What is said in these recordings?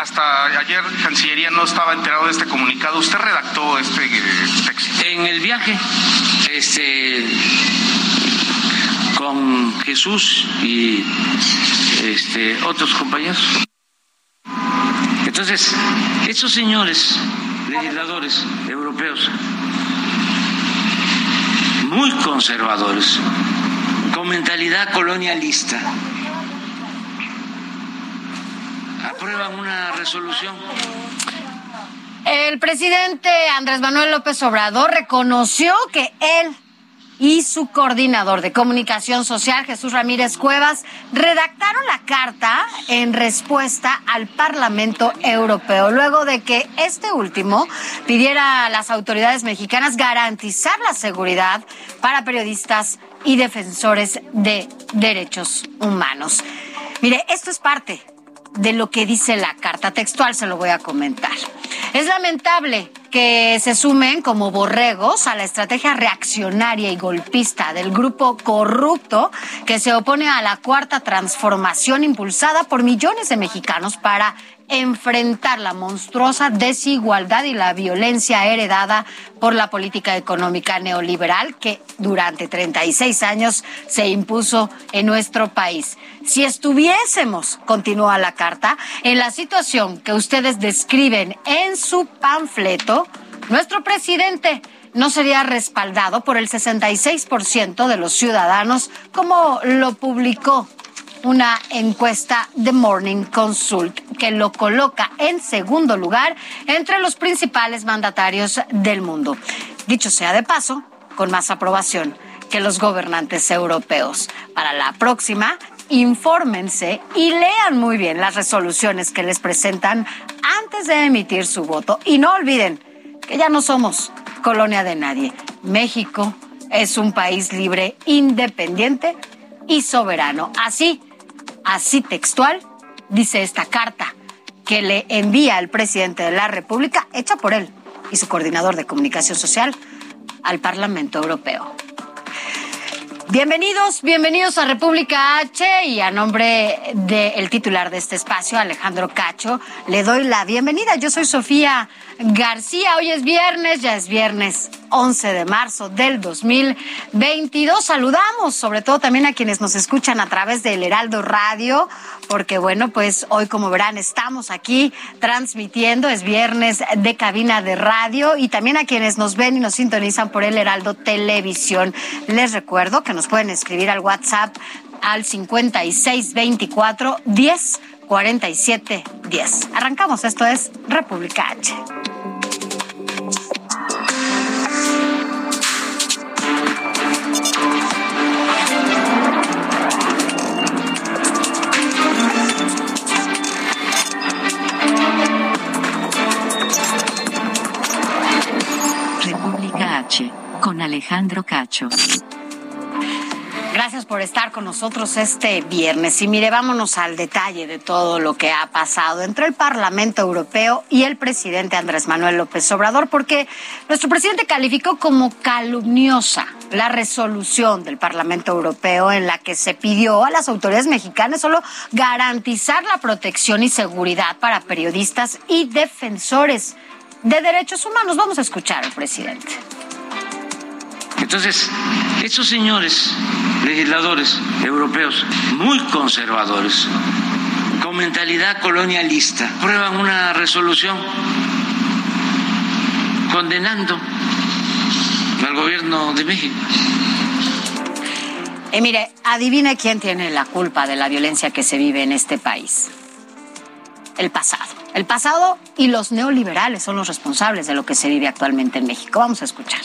Hasta ayer Cancillería no estaba enterado de este comunicado. ¿Usted redactó este eh, texto? En el viaje, este con Jesús y este, otros compañeros. Entonces, estos señores legisladores europeos, muy conservadores, con mentalidad colonialista, aprueban una resolución. El presidente Andrés Manuel López Obrador reconoció que él y su coordinador de comunicación social, Jesús Ramírez Cuevas, redactaron la carta en respuesta al Parlamento Europeo, luego de que este último pidiera a las autoridades mexicanas garantizar la seguridad para periodistas y defensores de derechos humanos. Mire, esto es parte de lo que dice la carta textual, se lo voy a comentar. Es lamentable que se sumen como borregos a la estrategia reaccionaria y golpista del grupo corrupto que se opone a la cuarta transformación impulsada por millones de mexicanos para enfrentar la monstruosa desigualdad y la violencia heredada por la política económica neoliberal que durante 36 años se impuso en nuestro país. Si estuviésemos, continúa la carta, en la situación que ustedes describen en su panfleto, nuestro presidente no sería respaldado por el 66% de los ciudadanos, como lo publicó una encuesta de Morning Consult que lo coloca en segundo lugar entre los principales mandatarios del mundo. Dicho sea de paso, con más aprobación que los gobernantes europeos. Para la próxima, infórmense y lean muy bien las resoluciones que les presentan antes de emitir su voto. Y no olviden que ya no somos colonia de nadie. México es un país libre, independiente y soberano. Así Así textual dice esta carta que le envía el presidente de la República, hecha por él y su coordinador de comunicación social, al Parlamento Europeo. Bienvenidos, bienvenidos a República H y a nombre del titular de este espacio, Alejandro Cacho, le doy la bienvenida. Yo soy Sofía García. Hoy es viernes, ya es viernes 11 de marzo del 2022. Saludamos sobre todo también a quienes nos escuchan a través del Heraldo Radio, porque bueno, pues hoy como verán estamos aquí transmitiendo, es viernes de cabina de radio y también a quienes nos ven y nos sintonizan por el Heraldo Televisión. Les recuerdo que nos pueden escribir al WhatsApp al 5624 10 47 10. Arrancamos, esto es República H. con Alejandro Cacho. Gracias por estar con nosotros este viernes. Y mire, vámonos al detalle de todo lo que ha pasado entre el Parlamento Europeo y el presidente Andrés Manuel López Obrador, porque nuestro presidente calificó como calumniosa la resolución del Parlamento Europeo en la que se pidió a las autoridades mexicanas solo garantizar la protección y seguridad para periodistas y defensores de derechos humanos. Vamos a escuchar al presidente. Entonces, estos señores legisladores europeos muy conservadores, con mentalidad colonialista, aprueban una resolución condenando al gobierno de México. Y mire, adivine quién tiene la culpa de la violencia que se vive en este país. El pasado. El pasado y los neoliberales son los responsables de lo que se vive actualmente en México. Vamos a escuchar.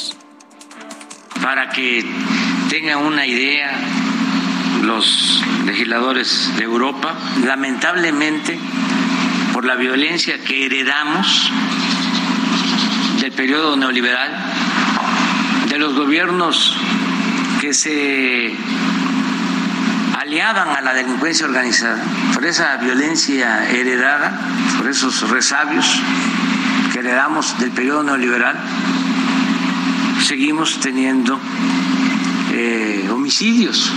Para que tengan una idea los legisladores de Europa, lamentablemente, por la violencia que heredamos del periodo neoliberal, de los gobiernos que se aliaban a la delincuencia organizada, por esa violencia heredada, por esos resabios que heredamos del periodo neoliberal, seguimos teniendo eh, homicidios.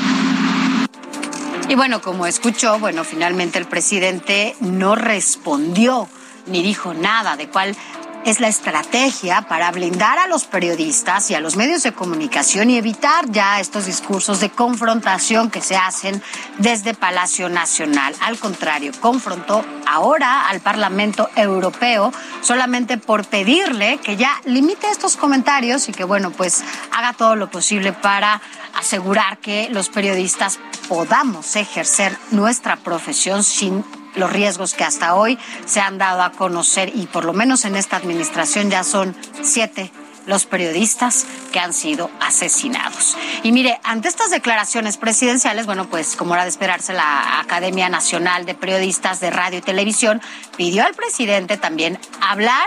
Y bueno, como escuchó, bueno, finalmente el presidente no respondió ni dijo nada de cuál es la estrategia para blindar a los periodistas y a los medios de comunicación y evitar ya estos discursos de confrontación que se hacen desde Palacio Nacional. Al contrario, confrontó ahora al Parlamento Europeo solamente por pedirle que ya limite estos comentarios y que, bueno, pues haga todo lo posible para asegurar que los periodistas podamos ejercer nuestra profesión sin los riesgos que hasta hoy se han dado a conocer y por lo menos en esta administración ya son siete los periodistas que han sido asesinados. Y mire, ante estas declaraciones presidenciales, bueno, pues como era de esperarse, la Academia Nacional de Periodistas de Radio y Televisión pidió al presidente también hablar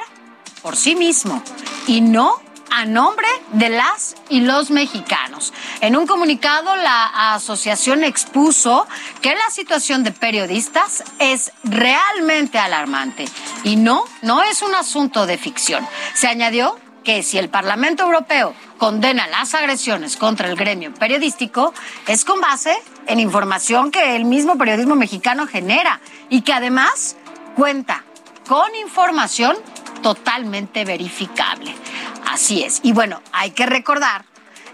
por sí mismo y no a nombre de las y los mexicanos. En un comunicado, la asociación expuso que la situación de periodistas es realmente alarmante y no, no es un asunto de ficción. Se añadió que si el Parlamento Europeo condena las agresiones contra el gremio periodístico, es con base en información que el mismo periodismo mexicano genera y que además cuenta con información totalmente verificable. Así es. Y bueno, hay que recordar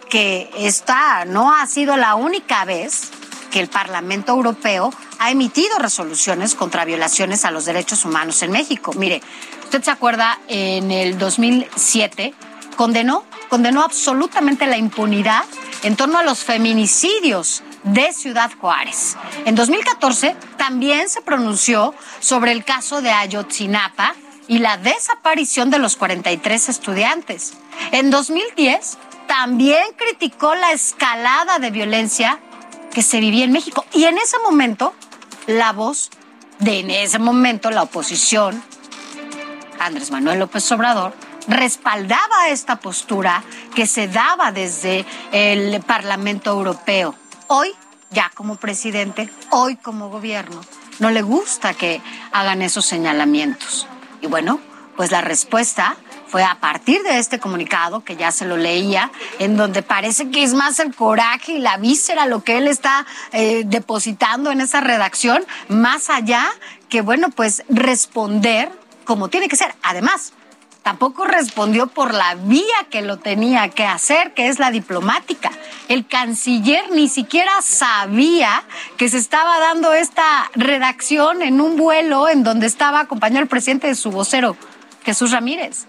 que esta no ha sido la única vez que el Parlamento Europeo ha emitido resoluciones contra violaciones a los derechos humanos en México. Mire, usted se acuerda, en el 2007 condenó, condenó absolutamente la impunidad en torno a los feminicidios de Ciudad Juárez. En 2014 también se pronunció sobre el caso de Ayotzinapa y la desaparición de los 43 estudiantes. En 2010 también criticó la escalada de violencia que se vivía en México. Y en ese momento, la voz de en ese momento la oposición, Andrés Manuel López Obrador, respaldaba esta postura que se daba desde el Parlamento Europeo. Hoy, ya como presidente, hoy como gobierno, no le gusta que hagan esos señalamientos. Y bueno, pues la respuesta fue a partir de este comunicado, que ya se lo leía, en donde parece que es más el coraje y la víscera lo que él está eh, depositando en esa redacción, más allá que, bueno, pues responder como tiene que ser. Además, tampoco respondió por la vía que lo tenía que hacer, que es la diplomática. El canciller ni siquiera sabía que se estaba dando esta redacción en un vuelo en donde estaba acompañado el presidente de su vocero, Jesús Ramírez.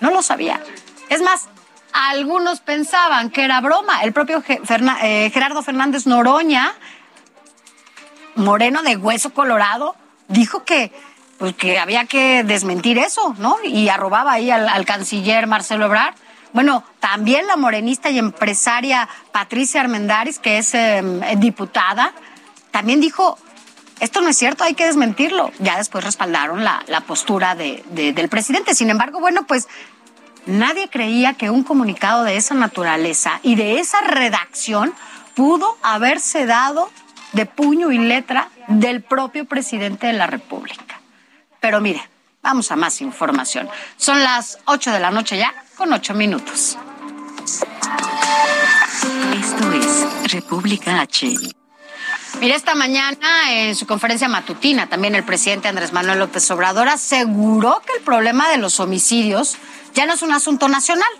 No lo sabía. Es más, algunos pensaban que era broma. El propio eh, Gerardo Fernández Noroña, moreno de hueso colorado, dijo que pues que había que desmentir eso, ¿no? Y arrobaba ahí al, canciller Marcelo Ebrard. Bueno, también la morenista y empresaria Patricia Armendaris, que es em, diputada, también dijo, esto no es cierto, hay que desmentirlo. Ya después respaldaron la, postura del presidente. Sin embargo, bueno, pues nadie creía que un comunicado de esa naturaleza y de esa redacción pudo haberse dado de puño y letra del propio presidente de la República. Pero mire, vamos a más información. Son las 8 de la noche ya, con 8 minutos. Esto es República H. Mire, esta mañana en su conferencia matutina también el presidente Andrés Manuel López Obrador aseguró que el problema de los homicidios ya no es un asunto nacional,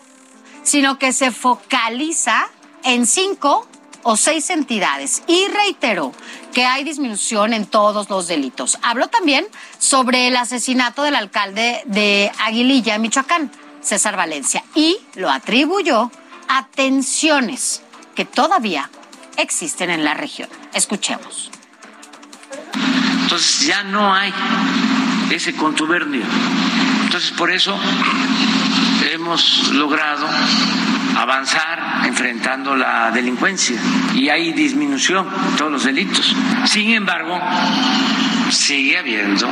sino que se focaliza en cinco o seis entidades y reiteró que hay disminución en todos los delitos. Habló también sobre el asesinato del alcalde de Aguililla, Michoacán, César Valencia, y lo atribuyó a tensiones que todavía existen en la región. Escuchemos. Entonces ya no hay ese contubernio. Entonces por eso hemos logrado avanzar enfrentando la delincuencia y hay disminución en todos los delitos. Sin embargo, sigue habiendo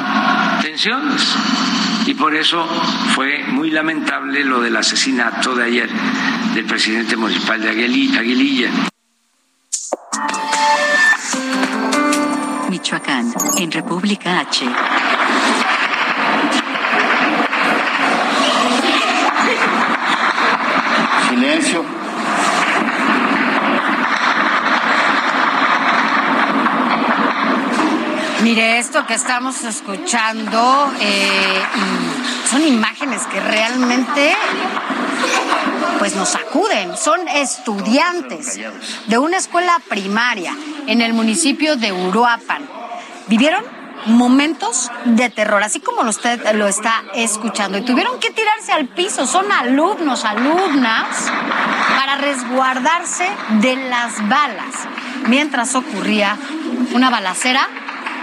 tensiones y por eso fue muy lamentable lo del asesinato de ayer del presidente municipal de Aguililla. Michoacán, en República H. Silencio. Mire, esto que estamos escuchando eh, son imágenes que realmente pues nos sacuden. Son estudiantes de una escuela primaria en el municipio de Uruapan. ¿Vivieron? Momentos de terror, así como usted lo está escuchando. Y tuvieron que tirarse al piso, son alumnos, alumnas, para resguardarse de las balas, mientras ocurría una balacera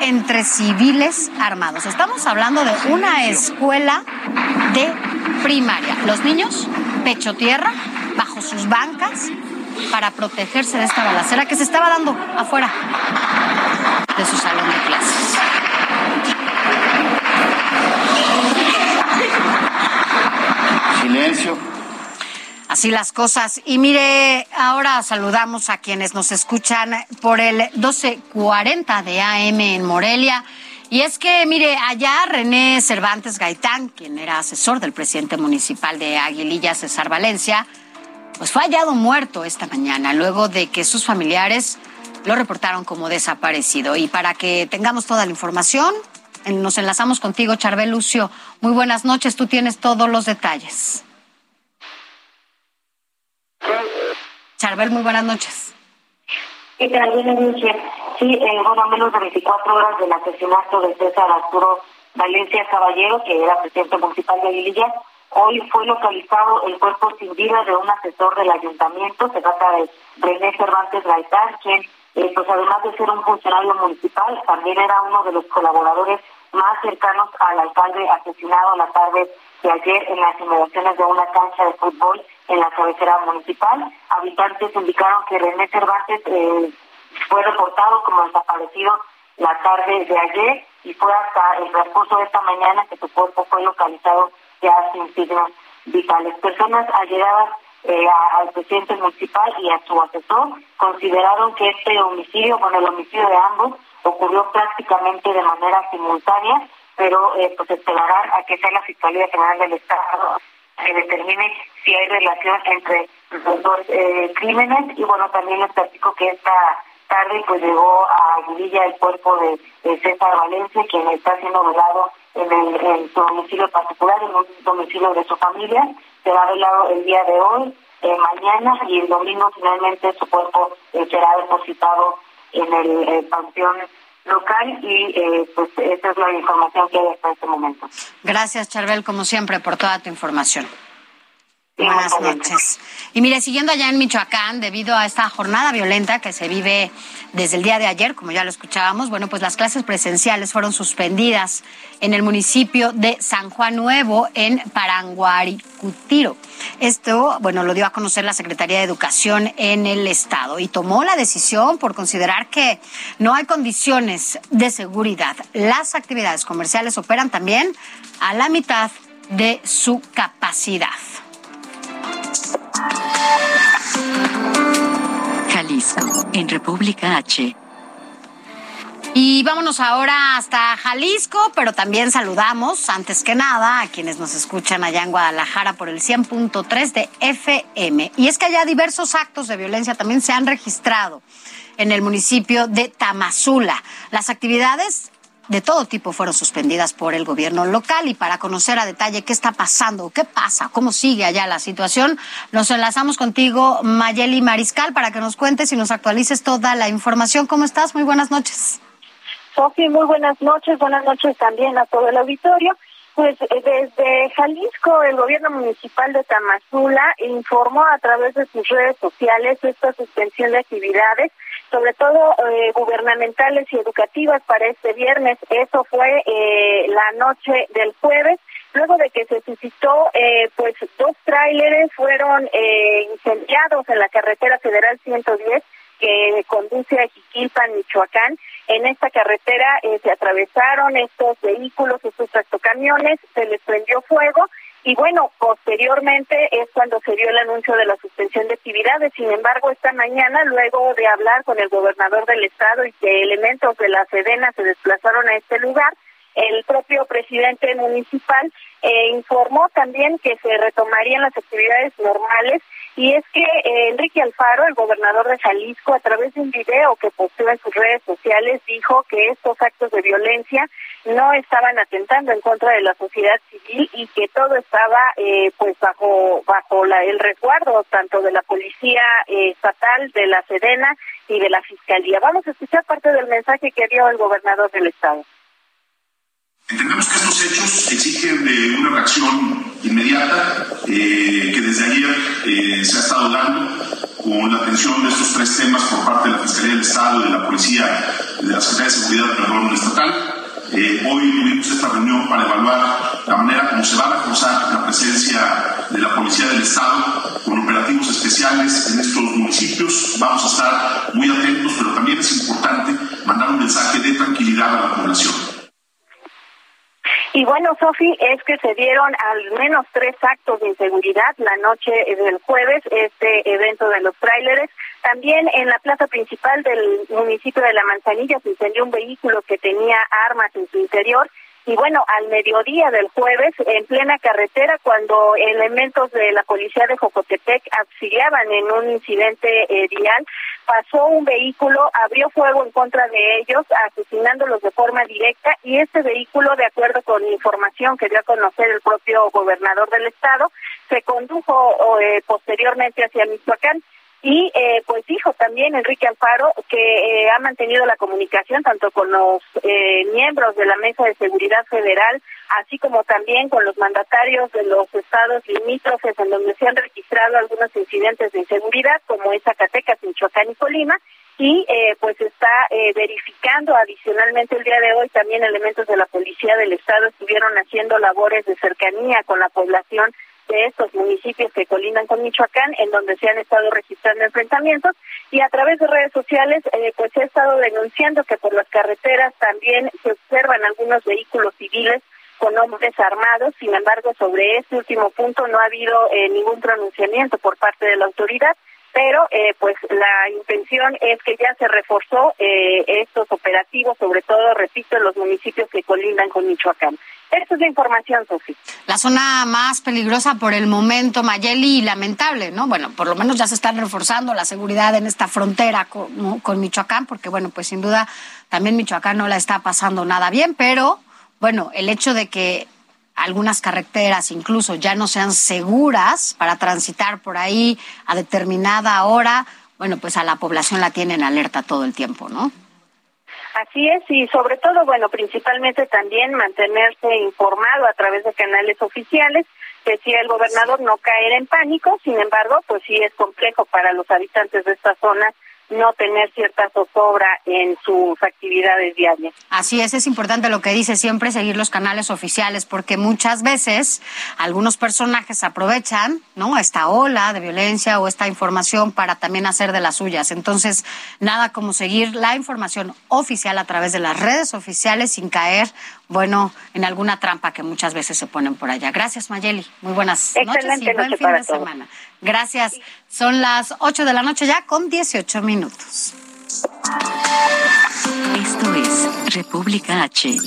entre civiles armados. Estamos hablando de una escuela de primaria. Los niños, pecho tierra, bajo sus bancas, para protegerse de esta balacera que se estaba dando afuera de su salón de clases. Silencio. Así las cosas. Y mire, ahora saludamos a quienes nos escuchan por el 1240 de AM en Morelia. Y es que, mire, allá René Cervantes Gaitán, quien era asesor del presidente municipal de Aguililla, César Valencia, pues fue hallado muerto esta mañana, luego de que sus familiares lo reportaron como desaparecido. Y para que tengamos toda la información, nos enlazamos contigo, Charbel Lucio. Muy buenas noches, tú tienes todos los detalles. Charbel, muy buenas noches. ¿Qué tal? Buenas noches. Sí, eh, bueno, menos de 24 horas del asesinato de César Arturo Valencia Caballero, que era presidente municipal de Aguililla, hoy fue localizado el cuerpo sin vida de un asesor del ayuntamiento, se trata de René Cervantes Gaitán, quien eh, pues además de ser un funcionario municipal, también era uno de los colaboradores más cercanos al alcalde asesinado la tarde de ayer en las inmediaciones de una cancha de fútbol en la cabecera municipal. Habitantes indicaron que René Cervantes eh, fue reportado como desaparecido la tarde de ayer y fue hasta el transcurso de esta mañana que su cuerpo fue localizado ya sin signos vitales. Personas allegadas eh, al presidente municipal y a su asesor consideraron que este homicidio, con el homicidio de ambos, ocurrió prácticamente de manera simultánea, pero eh, pues esperarán a que sea la Fiscalía General del Estado que determine si hay relación entre los dos eh, crímenes. Y bueno, también les platico que esta tarde pues llegó a Aguililla el cuerpo de, César Valencia, quien está siendo velado en, el, en su domicilio particular, en un domicilio de su familia. Será velado el día de hoy, eh, mañana y el domingo finalmente su cuerpo eh, será depositado en el eh, panteón local y pues esa es la información que hay hasta este momento. Gracias, Charbel, como siempre, por toda tu información. Buenas noches. Y mire, siguiendo allá en Michoacán, debido a esta jornada violenta que se vive desde el día de ayer, como ya lo escuchábamos, bueno, pues las clases presenciales fueron suspendidas en el municipio de San Juan Nuevo, en Paranguaricutiro. Esto, bueno, lo dio a conocer la Secretaría de Educación en el Estado y tomó la decisión por considerar que no hay condiciones de seguridad. Las actividades comerciales operan también a la mitad de su capacidad. Jalisco, en República H. Y vámonos ahora hasta Jalisco, pero también saludamos, antes que nada, a quienes nos escuchan allá en Guadalajara por el 100.3 de FM. Y es que allá diversos actos de violencia también se han registrado en el municipio de Tamazula. Las actividades de todo tipo fueron suspendidas por el gobierno local y para conocer a detalle qué está pasando, qué pasa, cómo sigue allá la situación, nos enlazamos contigo, Mayeli Mariscal, para que nos cuentes y nos actualices toda la información. ¿Cómo estás? Muy buenas noches. Sofi, muy buenas noches, buenas noches también a todo el auditorio. Pues eh, desde Jalisco, el gobierno municipal de Tamazula informó a través de sus redes sociales esta suspensión de actividades sobre todo eh, gubernamentales y educativas para este viernes. Eso fue eh, la noche del jueves. Luego de que se suscitó, eh, pues dos tráileres fueron incendiados en la carretera federal 110 que conduce a Jiquilpan, Michoacán. En esta carretera se atravesaron estos vehículos, estos tractocamiones, se les prendió fuego y bueno, posteriormente es cuando se dio el anuncio de la suspensión de actividades. Sin embargo, esta mañana, luego de hablar con el gobernador del estado y que elementos de la Sedena se desplazaron a este lugar, el propio presidente municipal eh, informó también que se retomarían las actividades normales y es que eh, Enrique Alfaro, el gobernador de Jalisco, a través de un video que posteó en sus redes sociales, dijo que estos actos de violencia no estaban atentando en contra de la sociedad civil y que todo estaba eh, pues bajo bajo la, el resguardo tanto de la policía eh, estatal, de la Sedena y de la fiscalía. Vamos a escuchar parte del mensaje que dio el gobernador del estado. Entendemos que estos hechos exigen de una reacción inmediata eh, que desde ayer eh, se ha estado dando con la atención de estos tres temas por parte de la Fiscalía del Estado, de la Policía, de la Secretaría de Seguridad perdón, Estatal. Eh, hoy tuvimos esta reunión para evaluar la manera como se va a reforzar la presencia de la Policía del Estado con operativos especiales en estos municipios. Vamos a estar muy atentos, pero también es importante mandar un mensaje de tranquilidad a la población. Y bueno, Sofi, es que se dieron al menos tres actos de inseguridad la noche del jueves, este evento de los tráileres. También en la plaza principal del municipio de La Manzanilla se incendió un vehículo que tenía armas en su interior y bueno, al mediodía del jueves, en plena carretera, cuando elementos de la policía de Jocotepec auxiliaban en un incidente eh, vial, pasó un vehículo, abrió fuego en contra de ellos, asesinándolos de forma directa, y este vehículo, de acuerdo con información que dio a conocer el propio gobernador del estado, se condujo eh, posteriormente hacia Michoacán. Y eh, pues dijo también Enrique Alfaro que eh, ha mantenido la comunicación tanto con los eh, miembros de la Mesa de Seguridad Federal, así como también con los mandatarios de los estados limítrofes en donde se han registrado algunos incidentes de inseguridad, como es Zacatecas, Michoacán y Colima, y eh, pues está eh, verificando adicionalmente el día de hoy también elementos de la policía del estado estuvieron haciendo labores de cercanía con la población de estos municipios que colindan con Michoacán, en donde se han estado registrando enfrentamientos y a través de redes sociales, eh, pues he estado denunciando que por las carreteras también se observan algunos vehículos civiles con hombres armados. Sin embargo, sobre este último punto no ha habido eh, ningún pronunciamiento por parte de la autoridad pero eh, pues la intención es que ya se reforzó eh, estos operativos, sobre todo, repito, en los municipios que colindan con Michoacán. Es la información. La zona más peligrosa por el momento, Mayeli, lamentable, ¿no? Bueno, por lo menos ya se está reforzando la seguridad en esta frontera con, con Michoacán, porque bueno, pues sin duda también Michoacán no la está pasando nada bien, pero bueno, el hecho de que algunas carreteras incluso ya no sean seguras para transitar por ahí a determinada hora, bueno, pues a la población la tienen alerta todo el tiempo, ¿no? Así es, y sobre todo, bueno, principalmente también mantenerse informado a través de canales oficiales, decía el gobernador no caer en pánico, sin embargo, pues sí es complejo para los habitantes de esta zona no tener cierta zozobra en sus actividades diarias. Así es, es importante lo que dice siempre seguir los canales oficiales porque muchas veces algunos personajes aprovechan, ¿no? esta ola de violencia o esta información para también hacer de las suyas. Entonces, nada como seguir la información oficial a través de las redes oficiales sin caer, bueno, en alguna trampa que muchas veces se ponen por allá. Gracias, Mayeli. Muy buenas noches y buen fin de semana. Gracias. Son las 8 de la noche ya con 18 minutos. Esto es República H.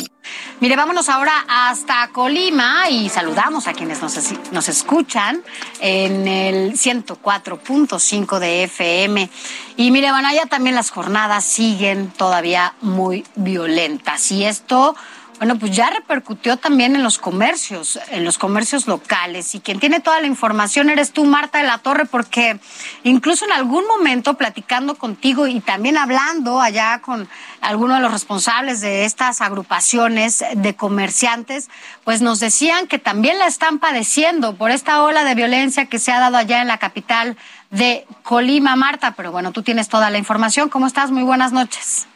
Mire, vámonos ahora hasta Colima y saludamos a quienes nos, nos escuchan en el 104.5 de FM. Y mire, van allá también las jornadas siguen todavía muy violentas. Y esto Bueno, pues ya repercutió también en los comercios, en los comercios locales. Y quien tiene toda la información eres tú, Marta de la Torre, porque incluso en algún momento platicando contigo y también hablando allá con algunos de los responsables de estas agrupaciones de comerciantes, pues nos decían que también la están padeciendo por esta ola de violencia que se ha dado allá en la capital de Colima, Marta. Pero bueno, tú tienes toda la información. ¿Cómo estás? Muy buenas noches.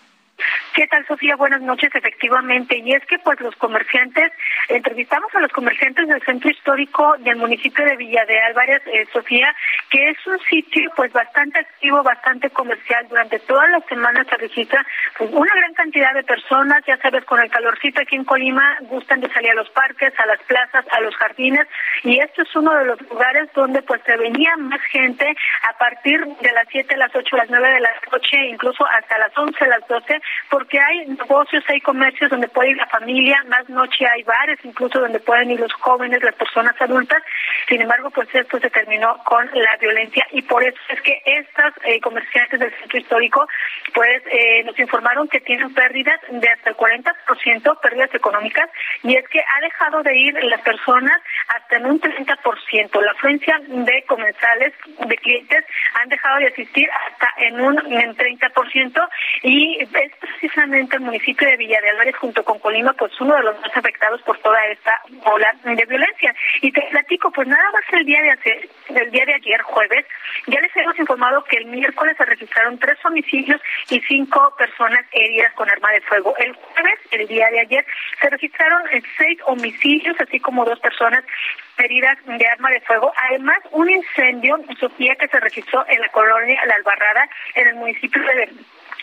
¿Qué tal, Sofía? Buenas noches, efectivamente. Y es que, pues, los comerciantes, entrevistamos a los comerciantes del centro histórico del municipio de Villa de Álvarez, eh, Sofía, que es un sitio, pues, bastante activo, bastante comercial. Durante todas las semanas se registra pues, una gran cantidad de personas, ya sabes, con el calorcito aquí en Colima, gustan de salir a los parques, a las plazas, a los jardines. Y esto es uno de los lugares donde, pues, se venía más gente a partir de las 7, las 8, las 9 de la noche, incluso hasta las 11, las 12, porque hay negocios, hay comercios donde puede ir la familia, más noche hay bares incluso donde pueden ir los jóvenes, las personas adultas. Sin embargo, pues esto se terminó con la violencia y por eso es que estas eh, comerciantes del centro histórico pues eh, nos informaron que tienen pérdidas de hasta el 40%, pérdidas económicas, y es que ha dejado de ir las personas hasta en un 30%. La afluencia de comensales, de clientes, han dejado de asistir hasta en un en 30% y es precisamente el municipio de Villa de Álvarez junto con Colima, pues uno de los más afectados por toda esta ola de violencia. Y te platico, pues nada más el día de ayer, el día de ayer, jueves, ya les hemos informado que el miércoles se registraron tres homicidios y cinco personas heridas con arma de fuego. El jueves, el día de ayer, se registraron seis homicidios, así como dos personas heridas de arma de fuego. Además, un incendio, Sofía, que se registró en la colonia La Albarrada, en el municipio de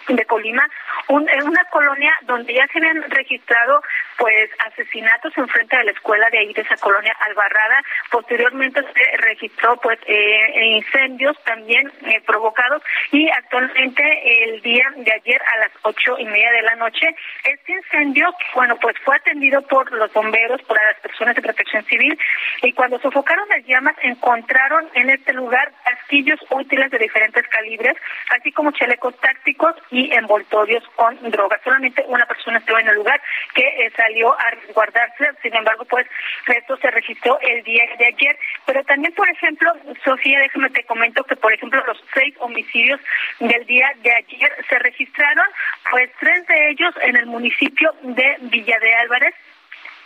de Colima, en una colonia donde ya se habían registrado pues asesinatos en frente de la escuela de ahí de esa colonia Albarrada. Posteriormente se registró pues eh, incendios también eh, provocados y actualmente el día de ayer a las ocho y media de la noche este incendio bueno pues fue atendido por los bomberos por las personas de protección civil y cuando sofocaron las llamas encontraron en este lugar castillos útiles de diferentes calibres así como chalecos tácticos y envoltorios con drogas. Solamente una persona estuvo en el lugar que eh, salió a resguardarse, sin embargo, pues esto se registró el día de ayer. Pero también, por ejemplo, Sofía, déjame te comento que, por ejemplo, los seis homicidios del día de ayer se registraron, pues tres de ellos en el municipio de Villa de Álvarez,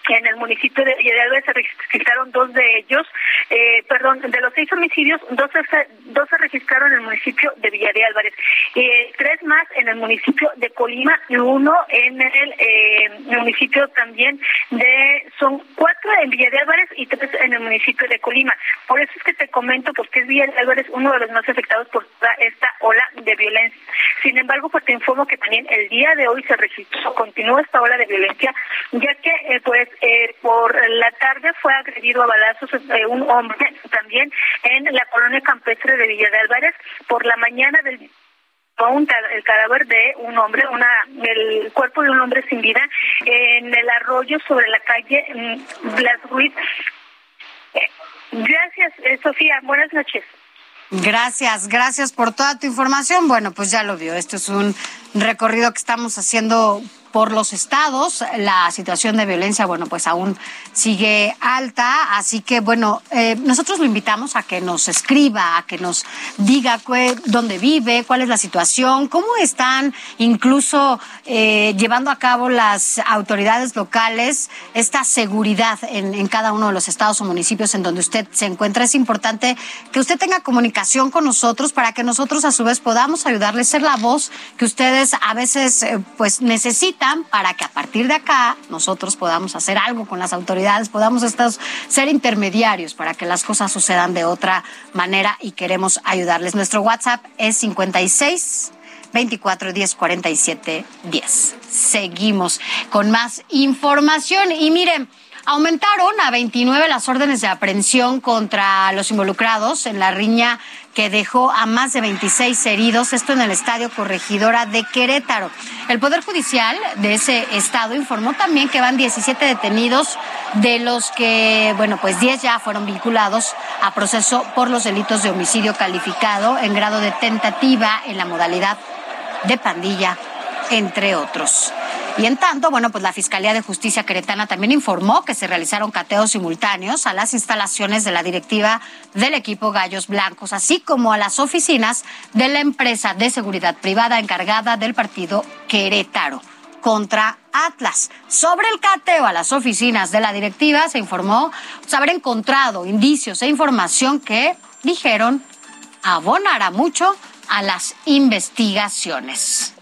en el municipio de Villarreal se registraron dos de ellos, eh, perdón, de los seis homicidios, dos se, dos se registraron en el municipio de Villa de Álvarez, eh, tres más en el municipio de Colima y uno en el eh, municipio también de, son cuatro en Villa de Álvarez y tres en el municipio de Colima. Por eso es que te comento, porque es Villa de Álvarez uno de los más afectados por toda esta ola de violencia. Sin embargo, pues te informo que también el día de hoy se registró, continúa esta ola de violencia, ya que pues eh, por la tarde fue agredido a balazos eh, un hombre también en la colonia campestre de Villa de Álvarez. Por la mañana del el cadáver de un hombre, una el cuerpo de un hombre sin vida en el arroyo sobre la calle mm, Blas Ruiz. Eh, gracias, Sofía. Buenas noches. Gracias, gracias por toda tu información. Bueno, pues ya lo vio. Esto es un recorrido que estamos haciendo por los estados. La situación de violencia, bueno, pues aún sigue alta. Así que, bueno, eh, nosotros lo invitamos a que nos escriba, a que nos diga dónde vive, cuál es la situación, cómo están incluso eh, llevando a cabo las autoridades locales esta seguridad en, cada uno de los estados o municipios en donde usted se encuentra. Es importante que usted tenga comunicación con nosotros para que nosotros a su vez podamos ayudarle, ser la voz que ustedes a veces eh, pues necesitan para que a partir de acá nosotros podamos hacer algo con las autoridades, podamos ser intermediarios para que las cosas sucedan de otra manera y queremos ayudarles. Nuestro WhatsApp es 56 24 10 47 10. Seguimos con más información y miren. Aumentaron a 29 las órdenes de aprehensión contra los involucrados en la riña que dejó a más de 26 heridos, esto en el Estadio Corregidora de Querétaro. El Poder Judicial de ese estado informó también que van 17 detenidos, de los que, bueno, pues 10 ya fueron vinculados a proceso por los delitos de homicidio calificado en grado de tentativa en la modalidad de pandilla, entre otros. Y en tanto, bueno, pues la Fiscalía de Justicia Queretana también informó que se realizaron cateos simultáneos a las instalaciones de la directiva del equipo Gallos Blancos, así como a las oficinas de la empresa de seguridad privada encargada del partido Querétaro contra Atlas. Sobre el cateo a las oficinas de la directiva se informó pues, haber encontrado indicios e información que dijeron abonará mucho a las investigaciones.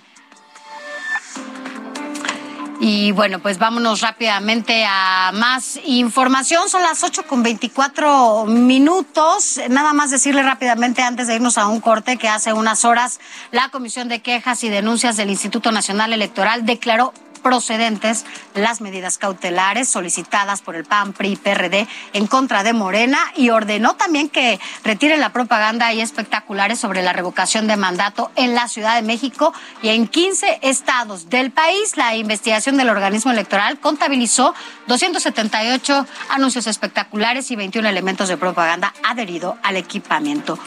Y bueno, pues vámonos rápidamente a más información. Son las 8 con 24 minutos. Nada más decirle rápidamente antes de irnos a un corte que hace unas horas la Comisión de Quejas y Denuncias del Instituto Nacional Electoral declaró procedentes las medidas cautelares solicitadas por el PAN, PRI, PRD en contra de Morena y ordenó también que retiren la propaganda y espectaculares sobre la revocación de mandato en la Ciudad de México y en 15 estados del país. La investigación del organismo electoral contabilizó 278 anuncios espectaculares y 21 elementos de propaganda adherido al equipamiento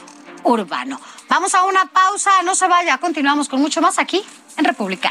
urbano. Vamos a una pausa, no se vaya, continuamos con mucho más aquí en República.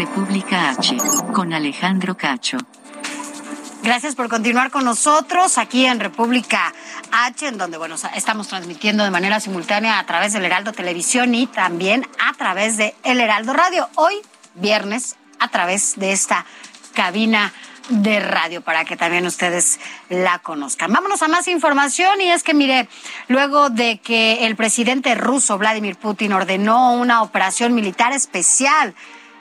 República H. Con Alejandro Cacho. Gracias por continuar con nosotros aquí en República H, en donde bueno, estamos transmitiendo de manera simultánea a través del Heraldo Televisión y también a través de El Heraldo Radio. Hoy, viernes, a través de esta cabina de radio para que también ustedes la conozcan. Vámonos a más información y es que mire, luego de que el presidente ruso Vladimir Putin ordenó una operación militar especial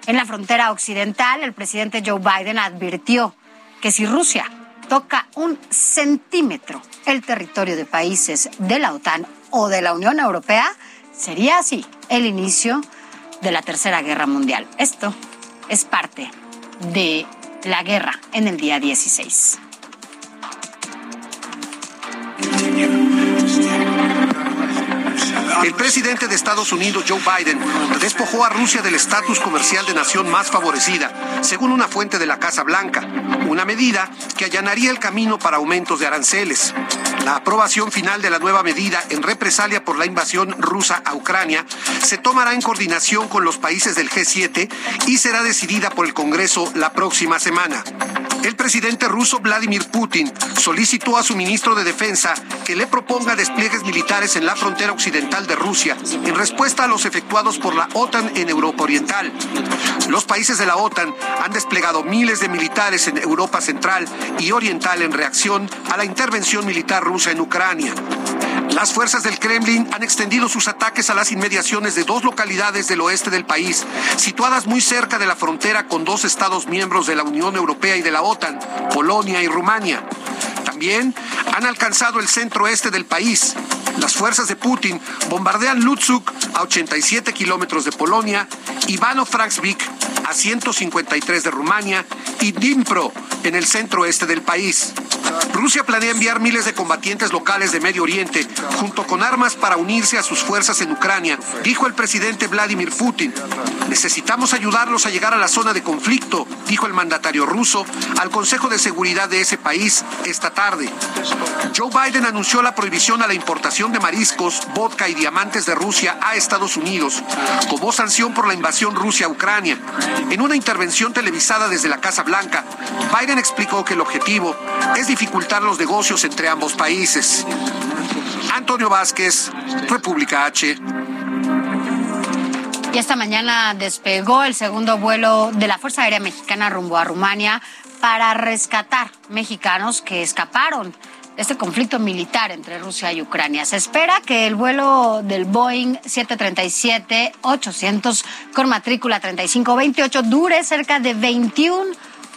en la frontera occidental, el presidente Joe Biden advirtió que si Rusia toca un centímetro el territorio de países de la OTAN o de la Unión Europea, sería así el inicio de la Tercera Guerra Mundial. Esto es parte de la guerra en el día 16. El presidente de Estados Unidos, Joe Biden, despojó a Rusia del estatus comercial de nación más favorecida, según una fuente de la Casa Blanca, una medida que allanaría el camino para aumentos de aranceles. La aprobación final de la nueva medida en represalia por la invasión rusa a Ucrania se tomará en coordinación con los países del G7 y será decidida por el Congreso la próxima semana. El presidente ruso Vladimir Putin solicitó a su ministro de Defensa que le proponga despliegues militares en la frontera occidental de Rusia en respuesta a los efectuados por la OTAN en Europa Oriental. Los países de la OTAN han desplegado miles de militares en Europa Central y Oriental en reacción a la intervención militar rusa en Ucrania. Las fuerzas del Kremlin han extendido sus ataques a las inmediaciones de dos localidades del oeste del país, situadas muy cerca de la frontera con dos estados miembros de la Unión Europea y de la OTAN, Polonia y Rumania. También han alcanzado el centro este del país. Las fuerzas de Putin bombardean Lutzuk a 87 kilómetros de Polonia, Ivano-Franksvik a 153 de Rumania y Dnipro en el centro este del país. Rusia planea enviar miles de combatientes locales de Medio Oriente junto con armas para unirse a sus fuerzas en Ucrania, dijo el presidente Vladimir Putin. Necesitamos ayudarlos a llegar a la zona de conflicto, dijo el mandatario ruso al Consejo de Seguridad de ese país esta tarde. Joe Biden anunció la prohibición a la importación de mariscos, vodka y diamantes de Rusia a Estados Unidos como sanción por la invasión Rusia a Ucrania. En una intervención televisada desde la Casa Blanca, Biden explicó que el objetivo es dificultar los negocios entre ambos países. Antonio Vázquez, República H. Y esta mañana despegó el segundo vuelo de la Fuerza Aérea Mexicana rumbo a Rumania para rescatar mexicanos que escaparon este conflicto militar entre Rusia y Ucrania. Se espera que el vuelo del Boeing 737-800 con matrícula 3528 dure cerca de 21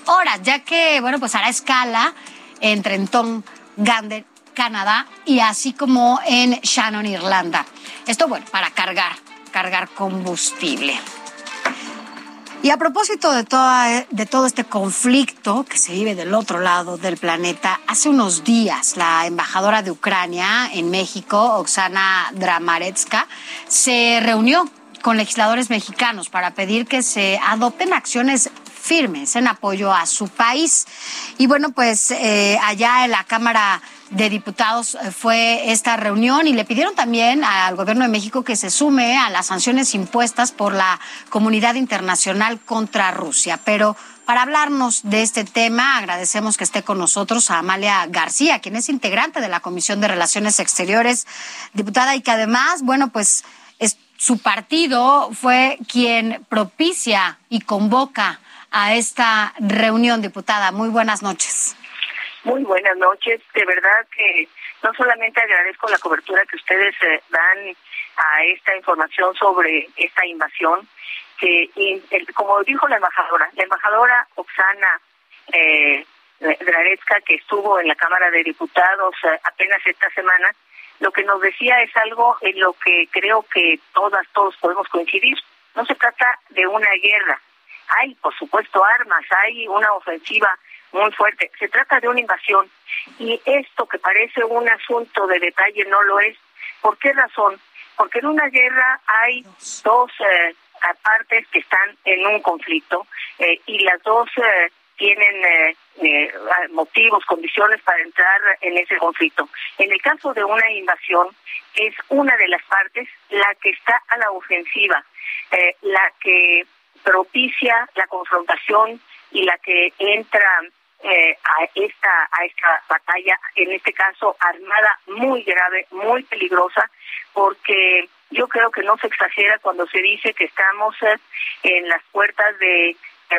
horas, ya que, bueno, pues hará escala en Trenton, Gander, Canadá y así como en Shannon, Irlanda. Esto, bueno, para cargar, cargar combustible. Y a propósito de, todo este conflicto que se vive del otro lado del planeta, hace unos días la embajadora de Ucrania en México, Oksana Dramaretska, se reunió con legisladores mexicanos para pedir que se adopten acciones firmes en apoyo a su país. Y bueno, pues eh, allá en la Cámara de Diputados eh, fue esta reunión y le pidieron también al gobierno de México que se sume a las sanciones impuestas por la comunidad internacional contra Rusia. Pero para hablarnos de este tema, agradecemos que esté con nosotros a Amalia García, quien es integrante de la Comisión de Relaciones Exteriores, diputada, y que además, bueno, pues es, su partido fue quien propicia y convoca a esta reunión, diputada. Muy buenas noches. Muy buenas noches. De verdad que no solamente agradezco la cobertura que ustedes eh, dan a esta información sobre esta invasión, que como dijo la embajadora, la embajadora Oksana eh, que estuvo en la Cámara de Diputados eh, apenas esta semana, lo que nos decía es algo en lo que creo que todas, todos podemos coincidir. No se trata de una guerra. Hay, por supuesto, armas, hay una ofensiva muy fuerte. Se trata de una invasión y esto que parece un asunto de detalle no lo es. ¿Por qué razón? Porque en una guerra hay dos eh, partes que están en un conflicto eh, y las dos eh, tienen motivos, condiciones para entrar en ese conflicto. En el caso de una invasión, es una de las partes la que está a la ofensiva, la que propicia la confrontación y la que entra eh, a esta a esta batalla en este caso armada muy grave muy peligrosa porque yo creo que no se exagera cuando se dice que estamos eh, en las puertas de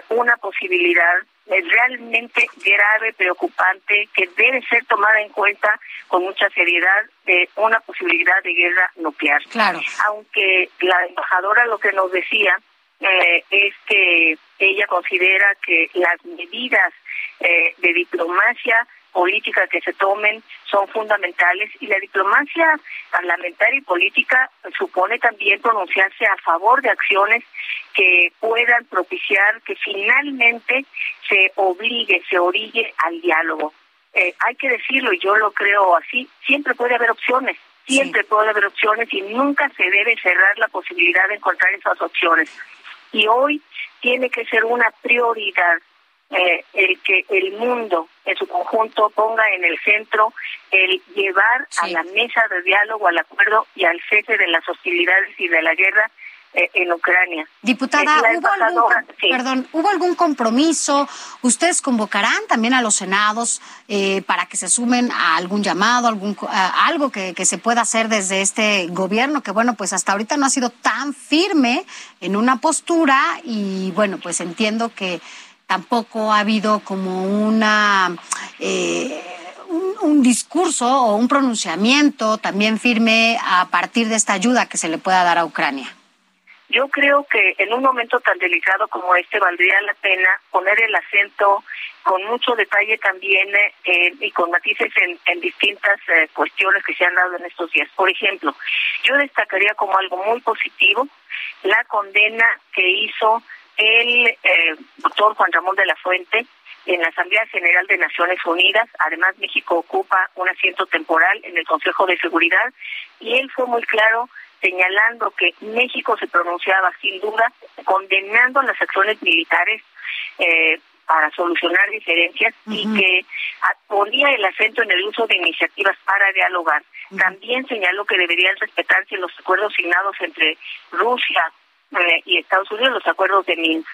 una posibilidad realmente grave, preocupante, que debe ser tomada en cuenta con mucha seriedad de una posibilidad de guerra nuclear. Claro. Aunque la embajadora lo que nos decía eh, es que ella considera que las medidas eh, de diplomacia política que se tomen son fundamentales y la diplomacia parlamentaria y política supone también pronunciarse a favor de acciones que puedan propiciar que finalmente se obligue, se orille al diálogo. Eh, hay que decirlo, y yo lo creo así, siempre puede haber opciones, siempre puede haber opciones y nunca se debe cerrar la posibilidad de encontrar esas opciones. Y hoy tiene que ser una prioridad eh, el que el mundo en su conjunto ponga en el centro el llevar a la mesa de diálogo, al acuerdo y al cese de las hostilidades y de la guerra en Ucrania. Diputada, ¿hubo algún, perdón, ¿hubo algún compromiso? ¿Ustedes convocarán también a los senados eh, para que se sumen a algún llamado, algún algo que, que se pueda hacer desde este gobierno que, bueno, pues hasta ahorita no ha sido tan firme en una postura y, bueno, pues entiendo que tampoco ha habido como una... Eh, un, discurso o un pronunciamiento también firme a partir de esta ayuda que se le pueda dar a Ucrania. Yo creo que en un momento tan delicado como este valdría la pena poner el acento con mucho detalle también eh, y con matices en, distintas eh, cuestiones que se han dado en estos días. Por ejemplo, yo destacaría como algo muy positivo la condena que hizo el eh, doctor Juan Ramón de la Fuente en la Asamblea General de Naciones Unidas. Además, México ocupa un asiento temporal en el Consejo de Seguridad y él fue muy claro señalando que México se pronunciaba sin duda condenando las acciones militares eh, para solucionar diferencias y que ponía el acento en el uso de iniciativas para dialogar. También señaló que deberían respetarse los acuerdos signados entre Rusia, eh, y Estados Unidos los acuerdos de Minsk.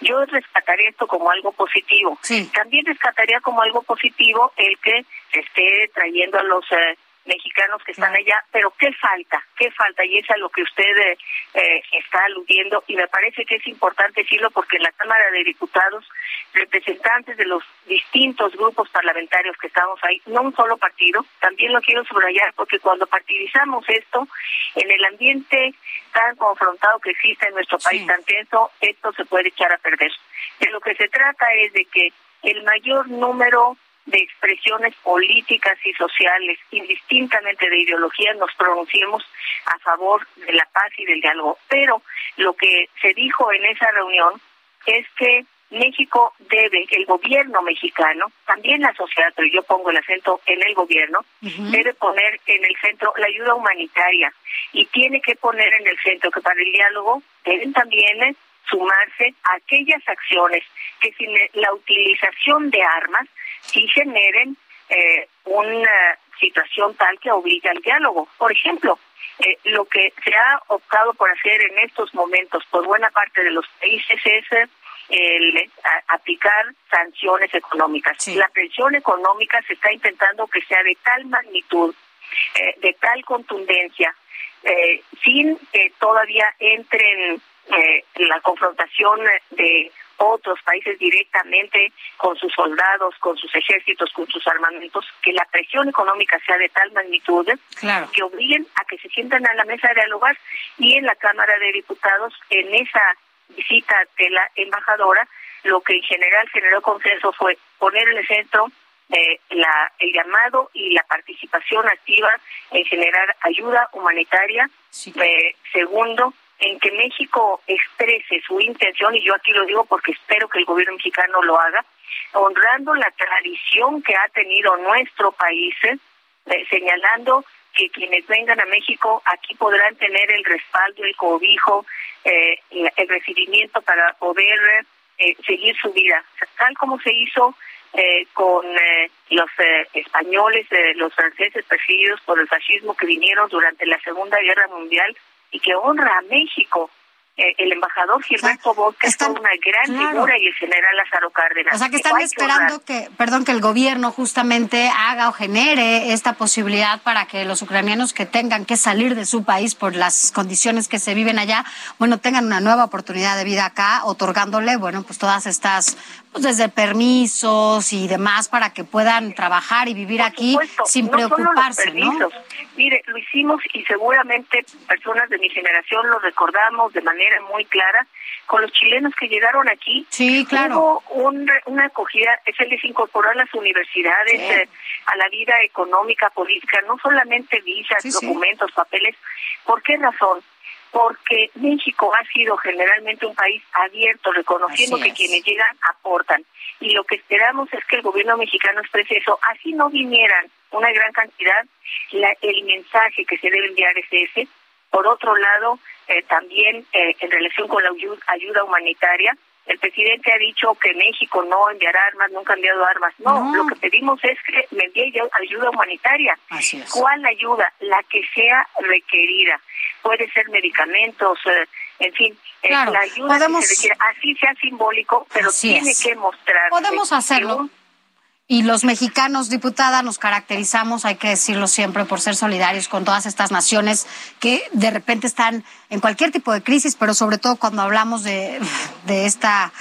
Yo rescataría esto como algo positivo. También rescataría como algo positivo el que se esté trayendo a los eh, mexicanos que están allá, pero ¿qué falta? ¿Qué falta? Y es a lo que usted eh, eh, está aludiendo y me parece que es importante decirlo porque en la Cámara de Diputados, representantes de los distintos grupos parlamentarios que estamos ahí, no un solo partido, también lo quiero subrayar porque cuando partidizamos esto, en el ambiente tan confrontado que existe en nuestro país, tan tenso, esto se puede echar a perder. De lo que se trata es de que el mayor número de expresiones políticas y sociales, indistintamente de ideología, nos pronunciemos a favor de la paz y del diálogo. Pero lo que se dijo en esa reunión es que México debe, el gobierno mexicano, también la sociedad, pero yo pongo el acento en el gobierno, debe poner en el centro la ayuda humanitaria y tiene que poner en el centro que para el diálogo deben también sumarse a aquellas acciones que sin la utilización de armas sí generen eh, una situación tal que obliga al diálogo. Por ejemplo, eh, lo que se ha optado por hacer en estos momentos por buena parte de los países es eh, el aplicar sanciones económicas. La presión económica se está intentando que sea de tal magnitud, de tal contundencia, sin que todavía entren la confrontación de otros países directamente con sus soldados, con sus ejércitos, con sus armamentos, que la presión económica sea de tal magnitud que obliguen a que se sientan a la mesa de dialogar y en la Cámara de Diputados, en esa visita de la embajadora, lo que en general generó consenso fue poner en el centro eh, la, el llamado y la participación activa en generar ayuda humanitaria. Eh, segundo, en que México exprese su intención, y yo aquí lo digo porque espero que el gobierno mexicano lo haga, honrando la tradición que ha tenido nuestro país, eh, señalando que quienes vengan a México aquí podrán tener el respaldo, el cobijo, eh, el recibimiento para poder eh, seguir su vida, tal como se hizo con los españoles, los franceses perseguidos por el fascismo que vinieron durante la Segunda Guerra Mundial y que honra a México. Eh, el embajador Gilberto o sea, es una gran figura y el general Lázaro Cárdenas. O sea, que están esperando que, perdón, que el gobierno justamente haga o genere esta posibilidad para que los ucranianos que tengan que salir de su país por las condiciones que se viven allá, bueno, tengan una nueva oportunidad de vida acá, otorgándole, bueno, pues todas estas pues desde permisos y demás para que puedan trabajar y vivir aquí sin preocuparse, ¿no? Mire, lo hicimos y seguramente personas de mi generación lo recordamos de manera muy clara con los chilenos que llegaron aquí. Sí, claro. Hubo una acogida, se les incorporó a las universidades, eh, a la vida económica, política, no solamente visas, documentos, papeles. ¿Por qué razón? Porque México ha sido generalmente un país abierto, reconociendo que quienes llegan aportan. Y lo que esperamos es que el gobierno mexicano exprese eso. Así no vinieran una gran cantidad, el mensaje que se debe enviar es ese. Por otro lado, eh, también eh, en relación con la ayuda humanitaria, el presidente ha dicho que México no enviará armas, nunca ha enviado armas. No, lo que pedimos es que me envíe ayuda humanitaria. ¿Cuál ayuda? La que sea requerida. Puede ser medicamentos, eh, en fin, eh, la ayuda que se requiera. Así sea simbólico, pero tiene que mostrar. Podemos hacerlo. Y los mexicanos, diputada, nos caracterizamos, hay que decirlo siempre, por ser solidarios con todas estas naciones que de repente están en cualquier tipo de crisis, pero sobre todo cuando hablamos de, de esta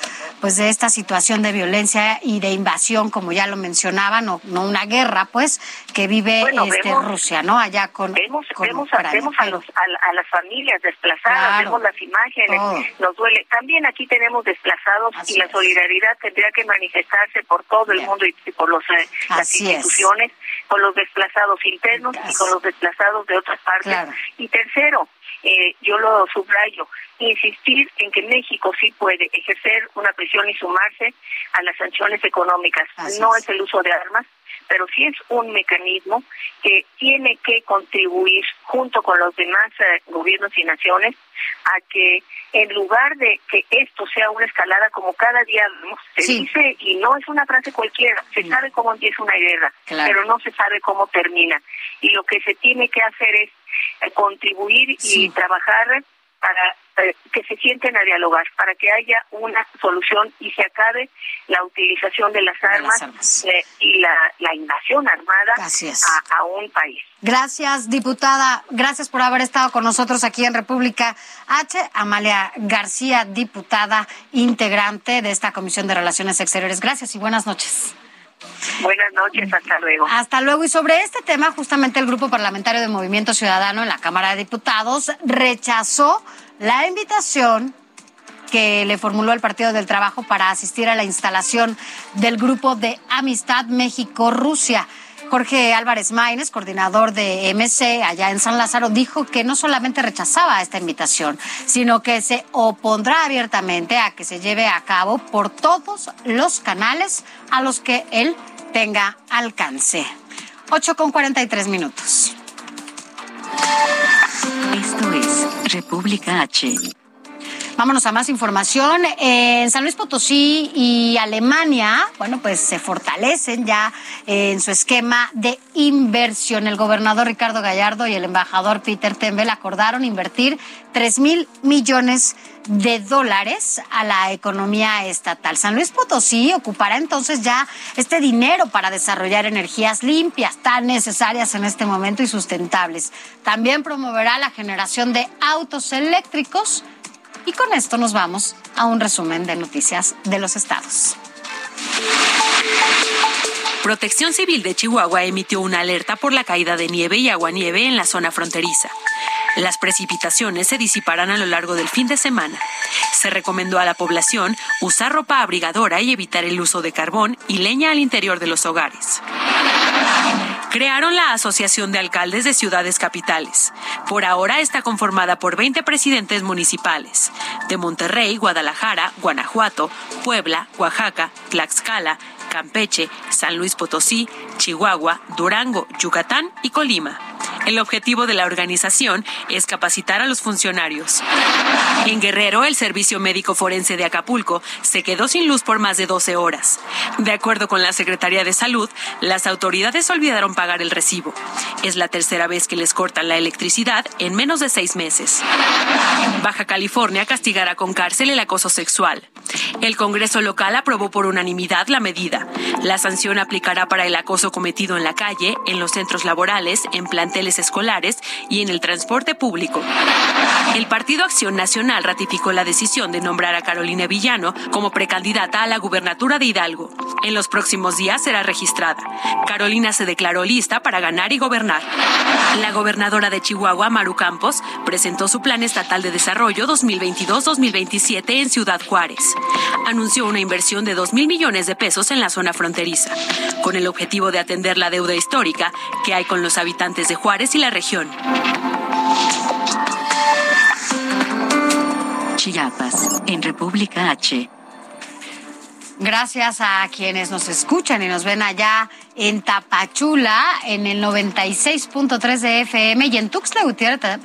pues de esta situación de violencia y de invasión, como ya lo mencionaba, no, no una guerra, pues, que vive este, Rusia, ¿no? Allá con vemos, vemos, a, los, a, las familias desplazadas, vemos las imágenes, nos duele. También aquí tenemos desplazados y la solidaridad tendría que manifestarse por todo el mundo y por los, eh, las instituciones, con los desplazados internos y con los desplazados de otras partes. Y tercero, eh, yo lo subrayo, insistir en que México sí puede ejercer una presión y sumarse a las sanciones económicas. no es. el uso de armas, pero sí es un mecanismo que tiene que contribuir junto con los demás eh, gobiernos y naciones a que en lugar de que esto sea una escalada como cada día se dice y no es una frase cualquiera, se sabe cómo empieza una guerra, pero no se sabe cómo termina. Y lo que se tiene que hacer es eh, contribuir y trabajar para eh, que se sienten a dialogar para que haya una solución y se acabe la utilización de las armas, eh, y la, invasión armada a, a, un país. Gracias, diputada. Gracias por haber estado con nosotros aquí en República H. Amalia García, diputada integrante de esta Comisión de Relaciones Exteriores. Gracias y buenas noches. Buenas noches, hasta luego. Hasta luego. Y sobre este tema, justamente el Grupo Parlamentario de Movimiento Ciudadano en la Cámara de Diputados rechazó la invitación que le formuló el Partido del Trabajo para asistir a la instalación del Grupo de Amistad México-Rusia. Jorge Álvarez Maínez, coordinador de MC allá en San Lázaro, dijo que no solamente rechazaba esta invitación, sino que se opondrá abiertamente a que se lleve a cabo por todos los canales a los que él tenga alcance. 8 con 43 minutos. Esto es República H. Vámonos a más información. En San Luis Potosí y Alemania, bueno, pues se fortalecen ya en su esquema de inversión. El gobernador Ricardo Gallardo y el embajador Peter Tembel acordaron invertir 3 mil millones de dólares a la economía estatal. San Luis Potosí ocupará entonces ya este dinero para desarrollar energías limpias tan necesarias en este momento y sustentables. También promoverá la generación de autos eléctricos y con esto nos vamos a un resumen de noticias de los estados. Protección Civil de Chihuahua emitió una alerta por la caída de nieve y aguanieve en la zona fronteriza. Las precipitaciones se disiparán a lo largo del fin de semana. Se recomendó a la población usar ropa abrigadora y evitar el uso de carbón y leña al interior de los hogares crearon la Asociación de Alcaldes de Ciudades Capitales. Por ahora está conformada por 20 presidentes municipales de Monterrey, Guadalajara, Guanajuato, Puebla, Oaxaca, Tlaxcala, Campeche, San Luis Potosí, Chihuahua, Durango, Yucatán y Colima. El objetivo de la organización es capacitar a los funcionarios. En Guerrero, el Servicio Médico Forense de Acapulco se quedó sin luz por más de 12 horas. De acuerdo con la Secretaría de Salud, las autoridades olvidaron pagar el recibo. Es la tercera vez que les cortan la electricidad en menos de seis meses. Baja California castigará con cárcel el acoso sexual. El Congreso local aprobó por unanimidad la medida. La sanción aplicará para el acoso cometido en la calle, en los centros laborales, en planteles escolares y en el transporte público. El Partido Acción Nacional ratificó la decisión de nombrar a Carolina Villano como precandidata a la gubernatura de Hidalgo. En los próximos días será registrada. Carolina se declaró lista para ganar y gobernar. La gobernadora de Chihuahua, Maru Campos, presentó su Plan Estatal de Desarrollo 2022-2027 en Ciudad Juárez. Anunció una inversión de 2 mil millones de pesos en la zona fronteriza, con el objetivo de atender la deuda histórica que hay con los habitantes de Juárez y la región. Chiapas, en República H. Gracias a quienes nos escuchan y nos ven allá en Tapachula, en el 96.3 de FM y en Tuxtla Gutiérrez,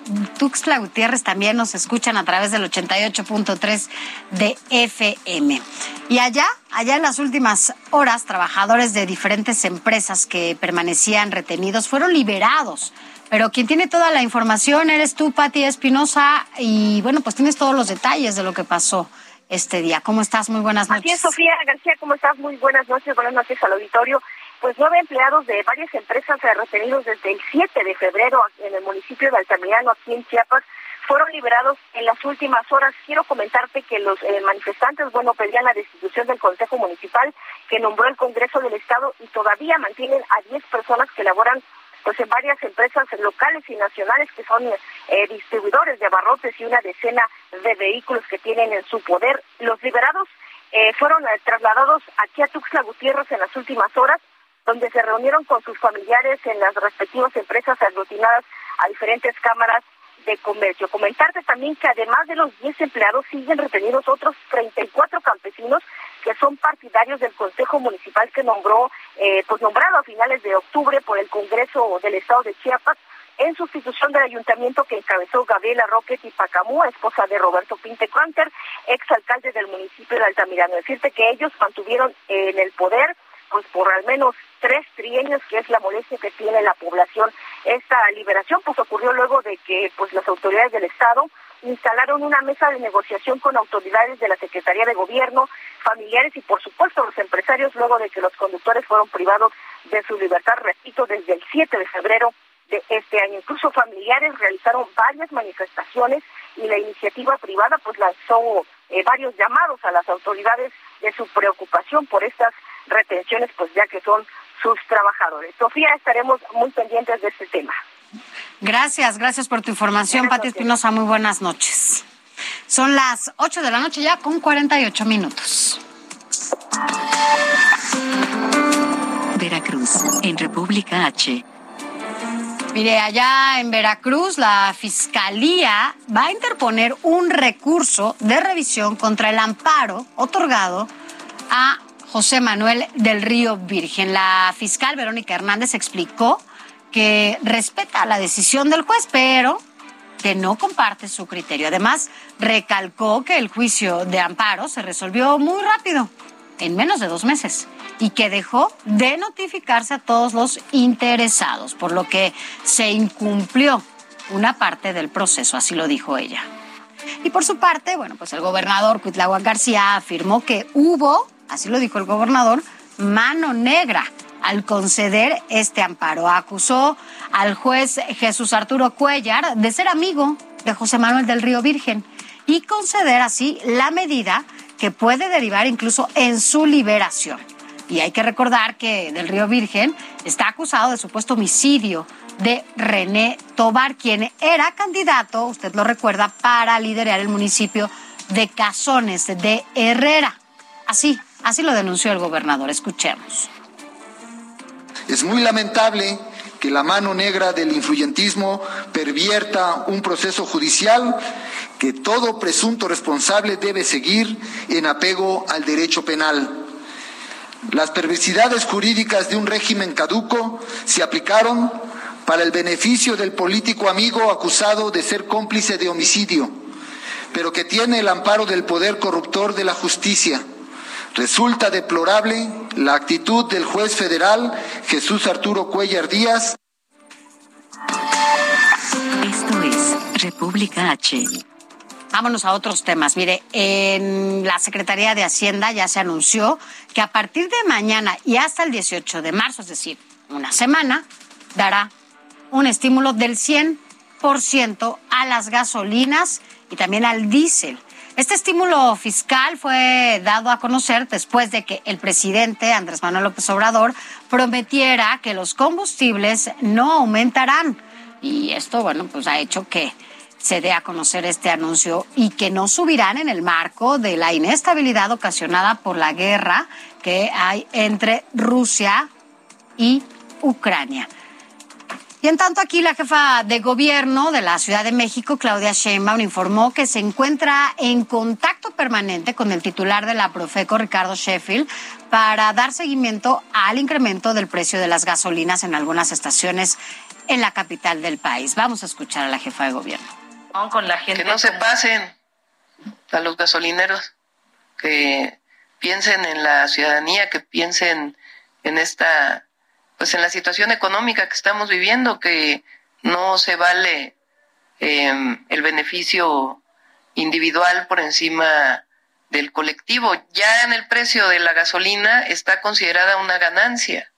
Gutiérrez también nos escuchan a través del 88.3 de FM. Y allá, allá en las últimas horas, trabajadores de diferentes empresas que permanecían retenidos fueron liberados. Pero quien tiene toda la información eres tú, Pati Espinosa, y bueno, pues tienes todos los detalles de lo que pasó este día. ¿Cómo estás? Muy buenas noches. Así es, Sofía García, ¿cómo estás? Muy buenas noches, buenas noches al auditorio. Pues nueve empleados de varias empresas retenidos desde el 7 de febrero en el municipio de Altamirano, aquí en Chiapas, fueron liberados en las últimas horas. Quiero comentarte que los eh, manifestantes, bueno, pedían la destitución del Consejo Municipal que nombró el Congreso del Estado y todavía mantienen a 10 personas que laboran pues en varias empresas locales y nacionales que son eh, distribuidores de abarrotes y una decena de vehículos que tienen en su poder. Los liberados eh, fueron eh, trasladados aquí a Tuxtla Gutiérrez en las últimas horas, donde se reunieron con sus familiares en las respectivas empresas aglutinadas a diferentes cámaras de comercio. Comentarte también que además de los 10 empleados siguen retenidos otros 34 campesinos que son partidarios del Consejo Municipal que nombró, eh, pues nombrado a finales de octubre por el Congreso del Estado de Chiapas en sustitución del ayuntamiento que encabezó Gabriela Roque Pacamú, esposa de Roberto Pinte ex exalcalde del municipio de Altamirano. Decirte que ellos mantuvieron en el poder pues por al menos tres trienios, que es la molestia que tiene la población. Esta liberación pues ocurrió luego de que pues las autoridades del Estado instalaron una mesa de negociación con autoridades de la Secretaría de Gobierno, familiares y por supuesto los empresarios luego de que los conductores fueron privados de su libertad, repito, desde el 7 de febrero de este año. Incluso familiares realizaron varias manifestaciones y la iniciativa privada pues lanzó eh, varios llamados a las autoridades de su preocupación por estas retenciones, pues ya que son sus trabajadores. Sofía, estaremos muy pendientes de este tema. Gracias, gracias por tu información, Pati Espinosa. Muy buenas noches. Son las 8 de la noche ya con 48 minutos. Veracruz, en República H. Mire, allá en Veracruz la Fiscalía va a interponer un recurso de revisión contra el amparo otorgado a José Manuel del Río Virgen. La fiscal Verónica Hernández explicó que respeta la decisión del juez, pero que no comparte su criterio. Además, recalcó que el juicio de amparo se resolvió muy rápido, en menos de dos meses, y que dejó de notificarse a todos los interesados, por lo que se incumplió una parte del proceso, así lo dijo ella. Y por su parte, bueno, pues el gobernador Cuitláhuac García afirmó que hubo, así lo dijo el gobernador, mano negra al conceder este amparo. Acusó al juez Jesús Arturo Cuellar de ser amigo de José Manuel del Río Virgen y conceder así la medida que puede derivar incluso en su liberación. Y hay que recordar que del Río Virgen está acusado de supuesto homicidio de René Tobar, quien era candidato, usted lo recuerda, para liderar el municipio de Cazones de Herrera. Así, así lo denunció el gobernador. Escuchemos. Es muy lamentable que la mano negra del influyentismo pervierta un proceso judicial que todo presunto responsable debe seguir en apego al derecho penal. Las perversidades jurídicas de un régimen caduco se aplicaron para el beneficio del político amigo acusado de ser cómplice de homicidio, pero que tiene el amparo del poder corruptor de la justicia Resulta deplorable la actitud del juez federal Jesús Arturo Cuellar Díaz. Esto es República H. Vámonos a otros temas. Mire, en la Secretaría de Hacienda ya se anunció que a partir de mañana y hasta el 18 de marzo, es decir, una semana, dará un estímulo del 100% a las gasolinas y también al diésel. Este estímulo fiscal fue dado a conocer después de que el presidente Andrés Manuel López Obrador prometiera que los combustibles no aumentarán. Y esto, bueno, pues ha hecho que se dé a conocer este anuncio y que no subirán en el marco de la inestabilidad ocasionada por la guerra que hay entre Rusia y Ucrania. Y en tanto aquí la jefa de gobierno de la Ciudad de México, Claudia Sheinbaum, informó que se encuentra en contacto permanente con el titular de la Profeco, Ricardo Sheffield, para dar seguimiento al incremento del precio de las gasolinas en algunas estaciones en la capital del país. Vamos a escuchar a la jefa de gobierno. Con la gente que no se pasen a los gasolineros, que piensen en la ciudadanía, que piensen en esta pues en la situación económica que estamos viviendo, que no se vale em, el beneficio individual por encima del colectivo. Ya en el precio de la gasolina está considerada una ganancia.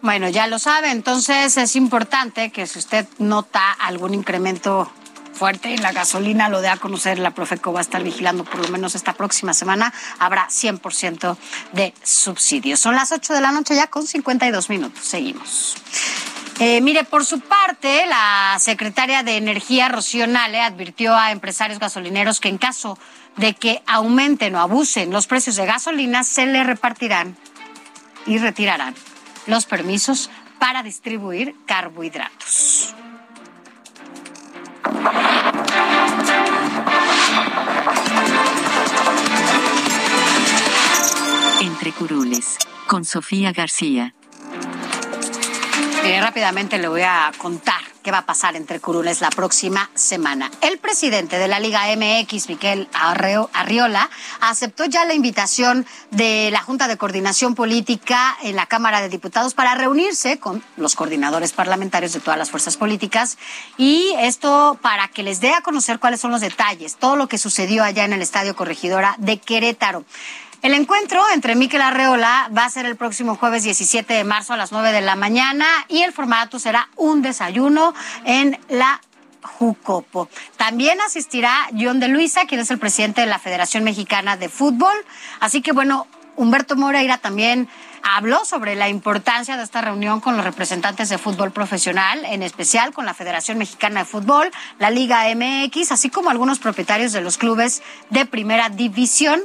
Bueno, ya lo sabe, entonces es importante que si usted nota algún incremento fuerte en la gasolina, lo de a conocer, la Profeco va a estar vigilando por lo menos esta próxima semana, habrá 100% de subsidio. Son las 8 de la noche ya con 52 minutos. Seguimos. Eh, mire, por su parte, la secretaria de Energía, Rocío advirtió a empresarios gasolineros que en caso de que aumenten o abusen los precios de gasolina, se le repartirán y retirarán los permisos para distribuir carbohidratos. Entre curules, con Sofía García. rápidamente le voy a contar qué va a pasar entre curules la próxima semana. El presidente de la Liga MX, Miquel Arriola, aceptó ya la invitación de la Junta de Coordinación Política en la Cámara de Diputados para reunirse con los coordinadores parlamentarios de todas las fuerzas políticas y esto para que les dé a conocer cuáles son los detalles, todo lo que sucedió allá en el Estadio Corregidora de Querétaro. El encuentro entre Miquel Arreola va a ser el próximo jueves 17 de marzo a las 9 de la mañana y el formato será un desayuno en la Jucopo. También asistirá John de Luisa, quien es el presidente de la Federación Mexicana de Fútbol. Así que bueno, Humberto Moreira también habló sobre la importancia de esta reunión con los representantes de fútbol profesional, en especial con la Federación Mexicana de Fútbol, la Liga MX, así como algunos propietarios de los clubes de primera división.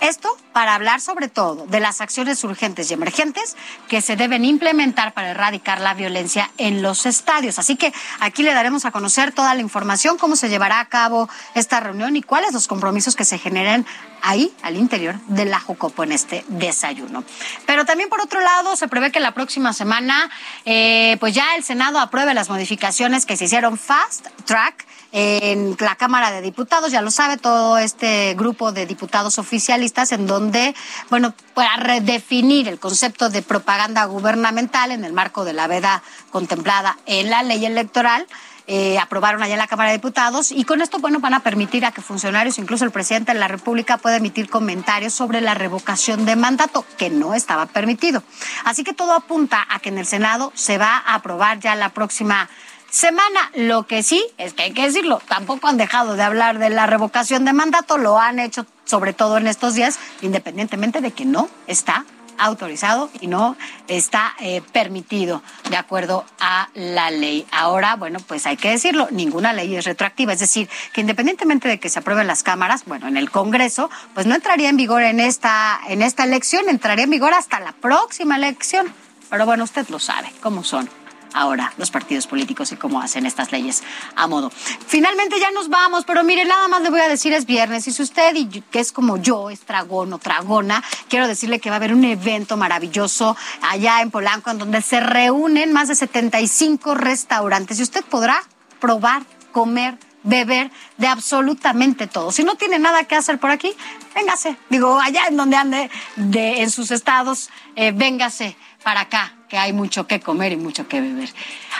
Esto para hablar sobre todo de las acciones urgentes y emergentes que se deben implementar para erradicar la violencia en los estadios. Así que aquí le daremos a conocer toda la información, cómo se llevará a cabo esta reunión y cuáles los compromisos que se generen ahí al interior de la Jucopo en este desayuno. Pero también por otro lado se prevé que la próxima semana eh, pues ya el Senado apruebe las modificaciones que se hicieron fast track en la Cámara de Diputados, ya lo sabe todo este grupo de diputados oficialistas en donde, bueno, para redefinir el concepto de propaganda gubernamental en el marco de la veda contemplada en la ley electoral, eh, aprobaron allá en la Cámara de Diputados y con esto, bueno, van a permitir a que funcionarios, incluso el presidente de la República, pueda emitir comentarios sobre la revocación de mandato, que no estaba permitido. Así que todo apunta a que en el Senado se va a aprobar ya la próxima semana. Lo que sí es que hay que decirlo, tampoco han dejado de hablar de la revocación de mandato, lo han hecho sobre todo en estos días, independientemente de que no está autorizado y no está eh, permitido de acuerdo a la ley. Ahora, bueno, pues hay que decirlo, ninguna ley es retroactiva, es decir, que independientemente de que se aprueben las cámaras, bueno, en el Congreso, pues no entraría en vigor en esta en esta elección, entraría en vigor hasta la próxima elección. Pero bueno, usted lo sabe, cómo son ahora los partidos políticos y cómo hacen estas leyes a modo. Finalmente ya nos vamos, pero mire, nada más le voy a decir es viernes y si usted, y que es como yo, es tragón o tragona, quiero decirle que va a haber un evento maravilloso allá en Polanco en donde se reúnen más de 75 restaurantes y usted podrá probar, comer, beber de absolutamente todo. Si no tiene nada que hacer por aquí, véngase. Digo, allá en donde ande de, en sus estados, eh, véngase para acá, hay mucho que comer y mucho que beber.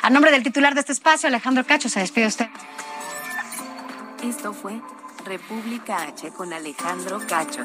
A nombre del titular de este espacio, Alejandro Cacho, se despide usted. Esto fue República H con Alejandro Cacho.